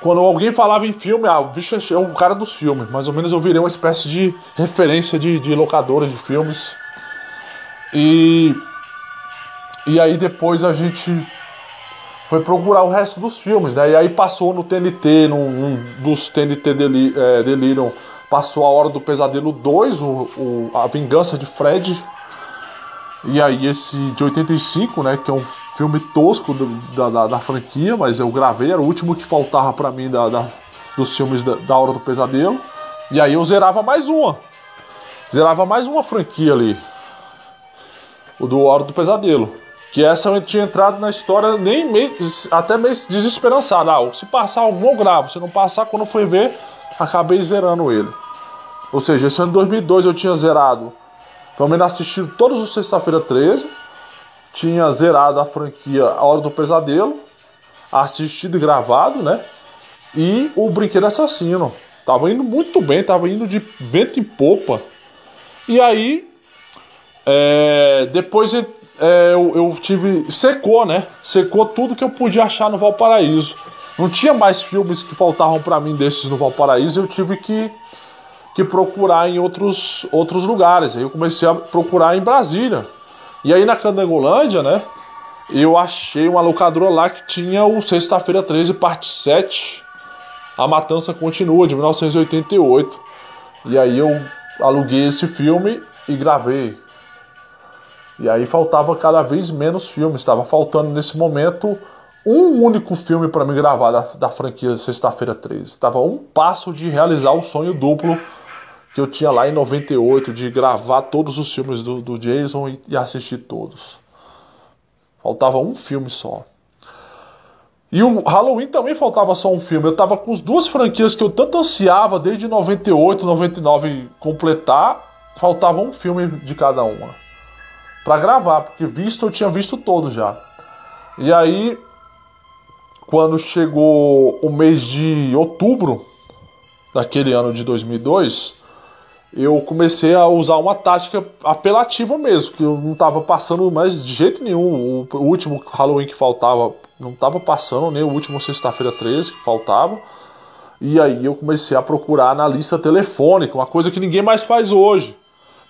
[SPEAKER 1] quando alguém falava em filme, ah, o bicho é o cara dos filmes. Mais ou menos eu virei uma espécie de referência de, de locadora de filmes. E. E aí depois a gente foi procurar o resto dos filmes, né? E aí passou no TNT, num, dos TNT Deli, é, Delirium, passou a Hora do Pesadelo 2, o, o, a Vingança de Fred. E aí esse de 85, né, que é um filme tosco do, da, da, da, franquia, mas eu gravei, era o último que faltava para mim da, da, dos filmes da, da Hora do Pesadelo. E aí eu zerava mais uma. Zerava mais uma franquia ali. O do Hora do Pesadelo. Que essa eu tinha entrado na história nem meio, até meio desesperançado. Ah, se passar algum eu gravo. Se não passar, quando fui ver, acabei zerando ele. Ou seja, esse ano de 2002 eu tinha zerado, pelo menos assistido todos os Sexta-feira 13. Tinha zerado a franquia A Hora do Pesadelo. Assistido e gravado, né? E o Brinquedo Assassino. Tava indo muito bem, tava indo de vento em popa. E aí, é, depois é, eu, eu, tive. Secou, né? Secou tudo que eu podia achar no Valparaíso. Não tinha mais filmes que faltavam para mim desses no Valparaíso. Eu tive que, que procurar em outros, outros lugares. Aí eu comecei a procurar em Brasília. E aí na Candangolândia, né? Eu achei uma locadora lá que tinha o Sexta-feira 13, parte 7. A Matança Continua, de 1988. E aí eu aluguei esse filme e gravei. E aí faltava cada vez menos filmes. Estava faltando nesse momento um único filme para me gravar da, da franquia Sexta-feira 13. Estava um passo de realizar o sonho duplo que eu tinha lá em 98 de gravar todos os filmes do, do Jason e, e assistir todos. Faltava um filme só. E o Halloween também faltava só um filme. Eu tava com as duas franquias que eu tanto ansiava desde 98, 99 completar. Faltava um filme de cada uma para gravar, porque visto eu tinha visto todo já. E aí, quando chegou o mês de outubro daquele ano de 2002, eu comecei a usar uma tática apelativa mesmo, que eu não estava passando mais de jeito nenhum. O, último Halloween que faltava, não estava passando, nem o último sexta-feira 13 que faltava. E aí eu comecei a procurar na lista telefônica, uma coisa que ninguém mais faz hoje.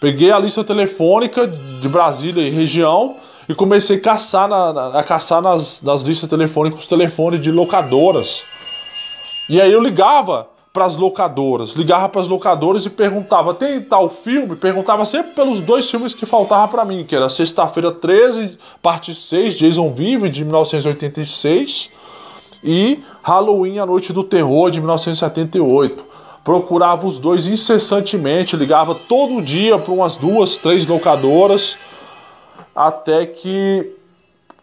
[SPEAKER 1] Peguei a lista telefônica de Brasília e região e comecei a caçar, na, a caçar nas, nas listas telefônicas os telefones de locadoras. E aí eu ligava para as locadoras, ligava para as locadoras e perguntava: tem tal filme? Perguntava sempre pelos dois filmes que faltava para mim, que era Sexta-feira 13, parte 6, Jason Vive, de 1986, e Halloween, A Noite do Terror, de 1978 procurava os dois incessantemente, ligava todo dia para umas duas, três locadoras, até que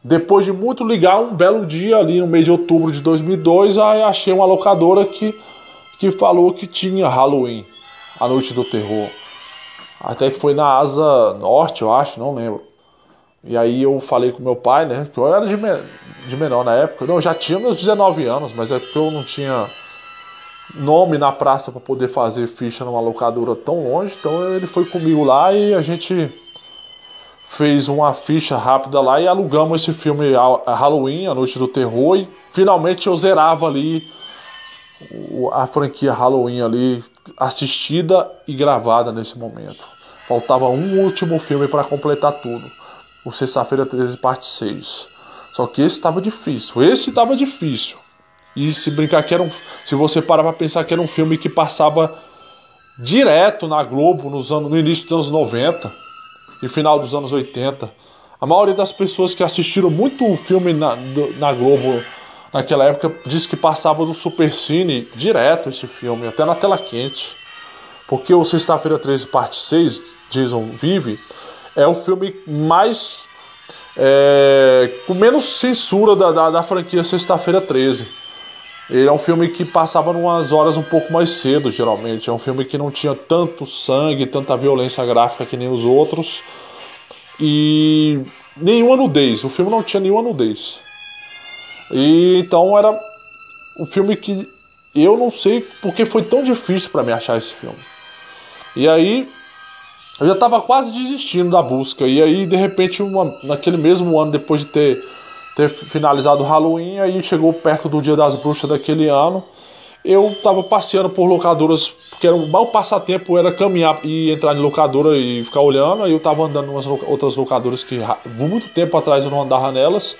[SPEAKER 1] depois de muito ligar, um belo dia ali no mês de outubro de 2002, aí achei uma locadora que, que falou que tinha Halloween, a noite do terror. Até que foi na asa norte, eu acho, não lembro. E aí eu falei com meu pai, né? Que eu era de, me de menor na época. Não, eu já tinha meus 19 anos, mas é porque eu não tinha nome na praça para poder fazer ficha numa locadora tão longe. Então ele foi comigo lá e a gente fez uma ficha rápida lá e alugamos esse filme Halloween, A Noite do Terror. E finalmente eu zerava ali a franquia Halloween ali assistida e gravada nesse momento. Faltava um último filme para completar tudo. O Sexta-feira 13, parte 6. Só que esse estava difícil. Esse estava difícil. E se brincar que era um. Se você parar pra pensar que era um filme que passava direto na Globo nos anos, no início dos anos 90 e final dos anos 80. A maioria das pessoas que assistiram muito o filme na, na Globo naquela época diz que passava no Supercine direto esse filme, até na tela quente. Porque o Sexta-feira 13, parte 6, Jason Vive, é o filme mais. É, com menos censura da, da, da franquia Sexta-feira 13. Ele é um filme que passava umas horas um pouco mais cedo, geralmente. É um filme que não tinha tanto sangue, tanta violência gráfica que nem os outros. E nenhuma nudez. O filme não tinha nenhuma nudez. E então era um filme que eu não sei porque foi tão difícil para mim achar esse filme. E aí eu já estava quase desistindo da busca. E aí de repente uma, naquele mesmo ano depois de ter ter finalizado o Halloween, aí chegou perto do Dia das Bruxas daquele ano. Eu tava passeando por locadoras, porque era, o maior passatempo era caminhar e entrar em locadora e ficar olhando. Aí eu tava andando em umas outras locadoras que muito tempo atrás eu não andava nelas.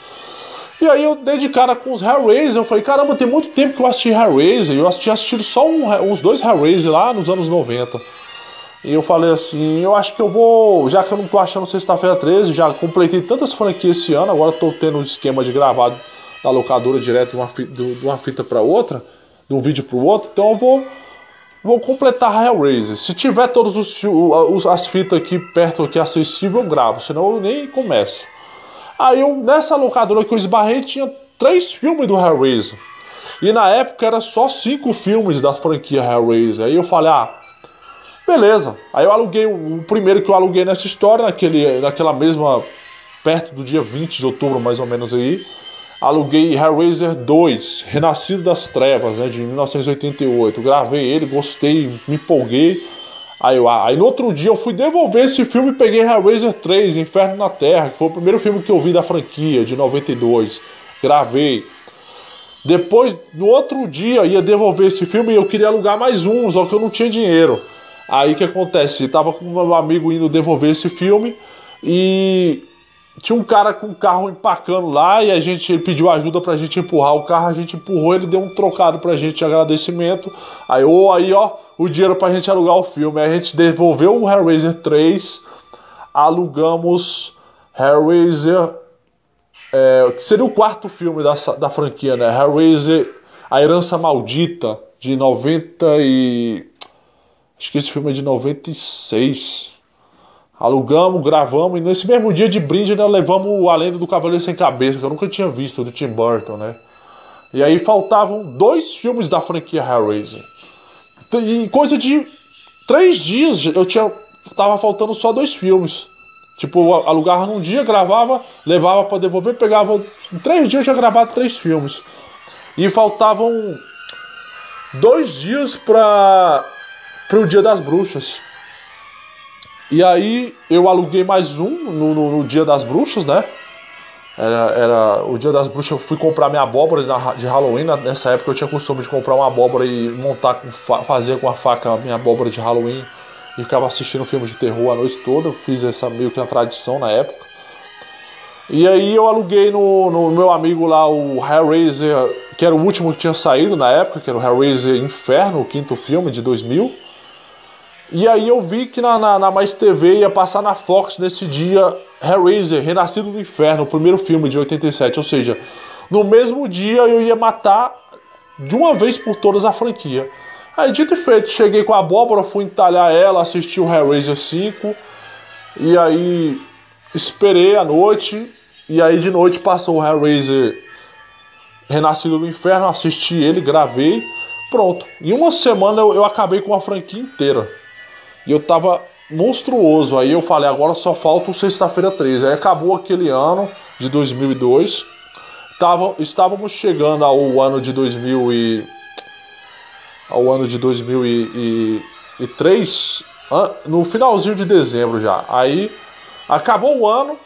[SPEAKER 1] E aí eu dei de cara com os Hellraiser. Eu falei, caramba, tem muito tempo que eu assisti Hellraiser. Eu tinha assistido só um, uns dois Hellraiser lá nos anos 90. E eu falei assim, eu acho que eu vou, já que eu não tô achando sexta-feira 13, já completei tantas franquias esse ano, agora tô tendo um esquema de gravar da locadora direto de uma fita, de uma fita para outra, de um vídeo para o outro, então eu vou vou completar Hellraiser. Se tiver os as fitas aqui perto aqui acessível, eu gravo, senão eu nem começo. Aí eu nessa locadora que eu esbarrei tinha três filmes do Hellraiser. E na época era só cinco filmes da franquia Hellraiser. Aí eu falei, ah, Beleza. Aí eu aluguei o, primeiro que eu aluguei nessa história, naquele, naquela mesma. perto do dia 20 de outubro, mais ou menos aí. Aluguei Hellraiser 2, Renascido das Trevas, né, de 1988. Gravei ele, gostei, me empolguei. Aí, eu, aí no outro dia eu fui devolver esse filme e peguei Hellraiser 3, Inferno na Terra, que foi o primeiro filme que eu vi da franquia, de 92. Gravei. Depois, no outro dia, ia devolver esse filme e eu queria alugar mais um, só que eu não tinha dinheiro. Aí que acontece? Eu tava com meu amigo indo devolver esse filme e tinha um cara com o carro empacando lá e a gente ele pediu ajuda pra gente empurrar o carro, a gente empurrou, ele deu um trocado pra gente de agradecimento. Aí, oh, aí ó, o dinheiro pra gente alugar o filme. A gente devolveu o Hellraiser 3, alugamos Hellraiser, é, que seria o quarto filme da, da franquia, né? Hellraiser, A Herança Maldita, de 90 e Acho que esse filme é de 96. Alugamos, gravamos e nesse mesmo dia de brinde nós levamos A Lenda do Cavaleiro Sem Cabeça, que eu nunca tinha visto, do Tim Burton, né? E aí faltavam dois filmes da franquia Hellraiser. E coisa de três dias eu tinha. Tava faltando só dois filmes. Tipo, alugava num dia, gravava, levava para devolver, pegava. Em três dias eu já gravava três filmes. E faltavam dois dias para o Dia das Bruxas. E aí eu aluguei mais um no, no, no, Dia das Bruxas, né? Era, era o Dia das Bruxas, eu fui comprar minha abóbora de Halloween. Nessa época eu tinha costume de comprar uma abóbora e montar, com, fazer com a faca a minha abóbora de Halloween. E ficava assistindo filmes de terror a noite toda. Fiz essa meio que uma tradição na época. E aí eu aluguei no, no meu amigo lá o Hellraiser, que era o último que tinha saído na época, que era o Hellraiser Inferno, o quinto filme de 2000. E aí eu vi que na, na, na, Mais TV ia passar na Fox nesse dia Hellraiser, Renascido do Inferno, o primeiro filme de 87. Ou seja, no mesmo dia eu ia matar de uma vez por todas a franquia. Aí dito e feito, cheguei com a abóbora, fui entalhar ela, assisti o Hellraiser 5. E aí esperei a noite. E aí de noite passou o Hellraiser Renascido do Inferno, assisti ele, gravei. Pronto. Em uma semana eu, eu acabei com a franquia inteira. E eu tava monstruoso. Aí eu falei, agora só falta o sexta-feira 13. Aí acabou aquele ano de 2002. Tava, estávamos chegando ao ano de 2000 e ao ano de 2003, no finalzinho de dezembro já. Aí acabou o ano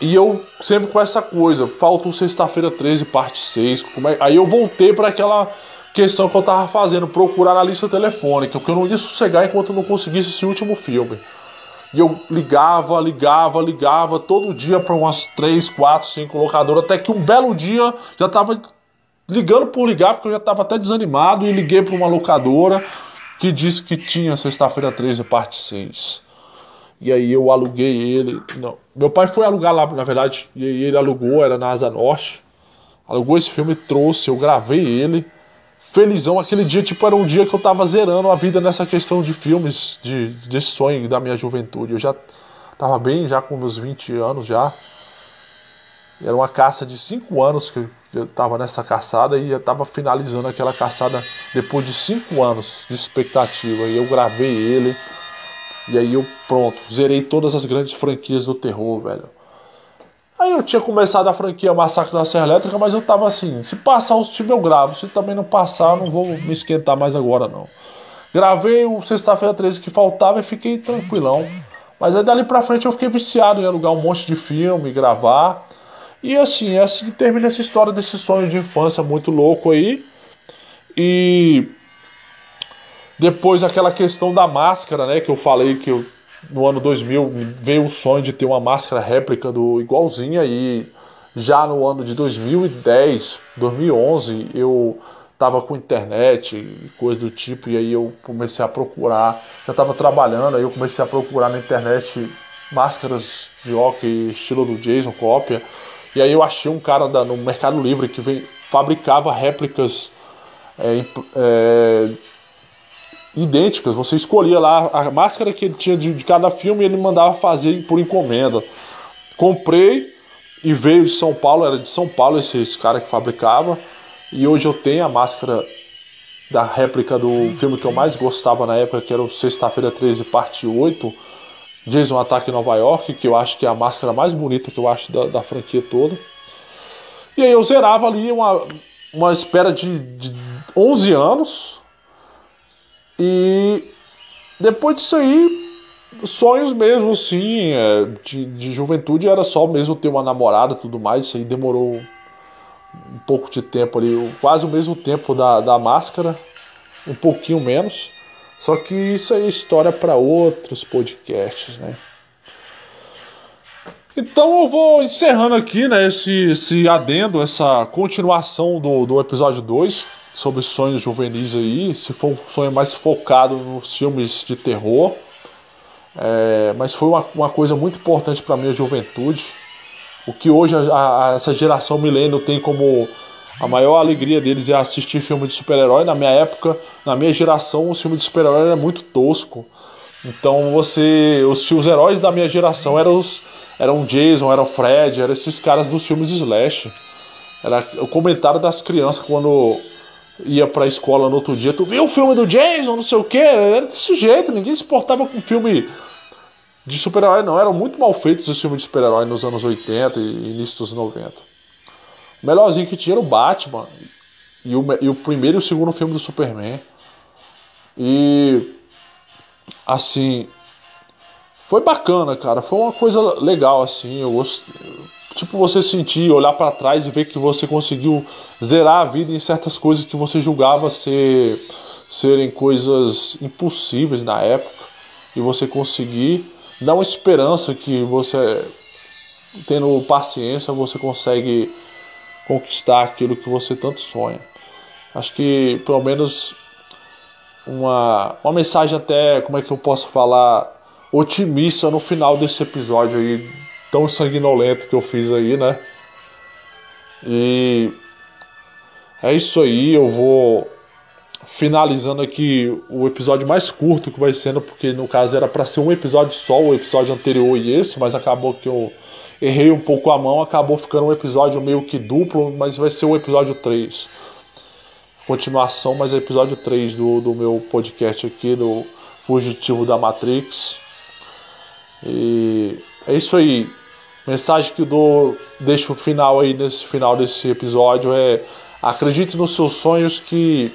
[SPEAKER 1] e eu sempre com essa coisa, falta o sexta-feira 13 parte 6, é? aí eu voltei para aquela questão que eu tava fazendo, procurar na lista telefônica, porque eu não ia sossegar enquanto eu não conseguisse esse último filme. E eu ligava, ligava, ligava todo dia para umas 3, 4, 5 locadoras, até que um belo dia já tava ligando por ligar, porque eu já tava até desanimado, e liguei para uma locadora que disse que tinha sexta-feira 13, parte 6. E aí eu aluguei ele. Não, meu pai foi alugar lá, na verdade, e aí ele alugou, era na Asa Norte. Alugou esse filme, trouxe, eu gravei ele felizão. Aquele dia, tipo, era um dia que eu tava zerando a vida nessa questão de filmes, de, desse sonho da minha juventude. Eu já tava bem, já com meus 20 anos já. Era uma caça de 5 anos que eu tava nessa caçada e eu tava finalizando aquela caçada depois de 5 anos de expectativa. E eu gravei ele. E aí eu, pronto, zerei todas as grandes franquias do terror, velho. Aí eu tinha começado a franquia Massacre da Serra Elétrica, mas eu tava assim, se passar o filme eu gravo, se também não passar, não vou me esquentar mais agora não. Gravei o sexta-feira 13 que faltava e fiquei tranquilão. Mas aí dali pra frente eu fiquei viciado em alugar um monte de filme, gravar. E assim, é assim que termina essa história desse sonho de infância muito louco aí. E depois aquela questão da máscara, né, que eu falei que eu no ano 2000 veio o sonho de ter uma máscara réplica do igualzinha e já no ano de 2010, 2011 eu tava com internet e coisa do tipo, e aí eu comecei a procurar. Já estava trabalhando, aí eu comecei a procurar na internet máscaras de hockey estilo do Jason, cópia. E aí eu achei um cara da, no Mercado Livre que vem, fabricava réplicas é, é, idênticas. Você escolhia lá a máscara que ele tinha de, de cada filme e ele mandava fazer por encomenda. Comprei e veio de São Paulo, era de São Paulo esse, esse cara que fabricava. E hoje eu tenho a máscara da réplica do filme que eu mais gostava na época, que era o Sexta-feira 13, parte 8, Jason Ataque em Nova York, que eu acho que é a máscara mais bonita que eu acho da, da franquia toda. E aí eu zerava ali uma, uma espera de, de 11 anos. E depois disso aí, sonhos mesmo, assim, é, de, de juventude era só mesmo ter uma namorada tudo mais. Isso aí demorou um pouco de tempo ali, quase o mesmo tempo da, da máscara, um pouquinho menos. Só que isso aí é história para outros podcasts, né? Então eu vou encerrando aqui, né, esse, esse adendo, essa continuação do, do episódio 2 sobre sonhos juvenis aí. Se for um sonho mais focado nos filmes de terror. É, mas foi uma, uma coisa muito importante para minha juventude. O que hoje a, a, essa geração milênio tem como a maior alegria deles é assistir filme de super-herói. Na minha época, na minha geração, o filme de super-herói era muito tosco. Então você. Os, os heróis da minha geração eram os. Eram Jason, eram Fred, eram esses caras dos filmes Slash. Era o comentário das crianças quando ia pra escola no outro dia. Tu viu o filme do Jason, não sei o que? Era desse jeito, ninguém se importava com filme de super-herói, não. Eram muito mal feitos os filmes de super-herói nos anos 80 e início dos 90. O melhorzinho que tinha era o Batman. E o, e o primeiro e o segundo filme do Superman. E. Assim. Foi bacana, cara. Foi uma coisa legal, assim. Eu gost... Tipo, você sentir, olhar para trás e ver que você conseguiu zerar a vida em certas coisas que você julgava ser, serem coisas impossíveis na época. E você conseguir dar uma esperança que você, tendo paciência, você consegue conquistar aquilo que você tanto sonha. Acho que pelo menos uma, uma mensagem até, como é que eu posso falar, otimista no final desse episódio aí tão sanguinolento que eu fiz aí, né? E é isso aí, eu vou finalizando aqui o episódio mais curto que vai sendo, porque no caso era para ser um episódio só, o episódio anterior e esse, mas acabou que eu errei um pouco a mão, acabou ficando um episódio meio que duplo, mas vai ser o episódio 3. Continuação, mas é episódio 3 do, do meu podcast aqui, do Fugitivo da Matrix. E é isso aí. Mensagem que eu dou, deixo o final aí nesse final desse episódio é acredite nos seus sonhos que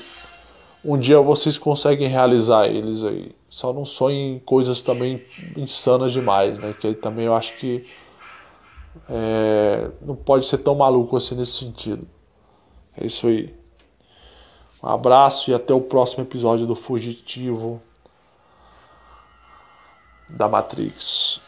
[SPEAKER 1] um dia vocês conseguem realizar eles aí. Só não sonhem coisas também insanas demais, né? Que também eu acho que é, não pode ser tão maluco assim nesse sentido. É isso aí. Um abraço e até o próximo episódio do Fugitivo da Matrix.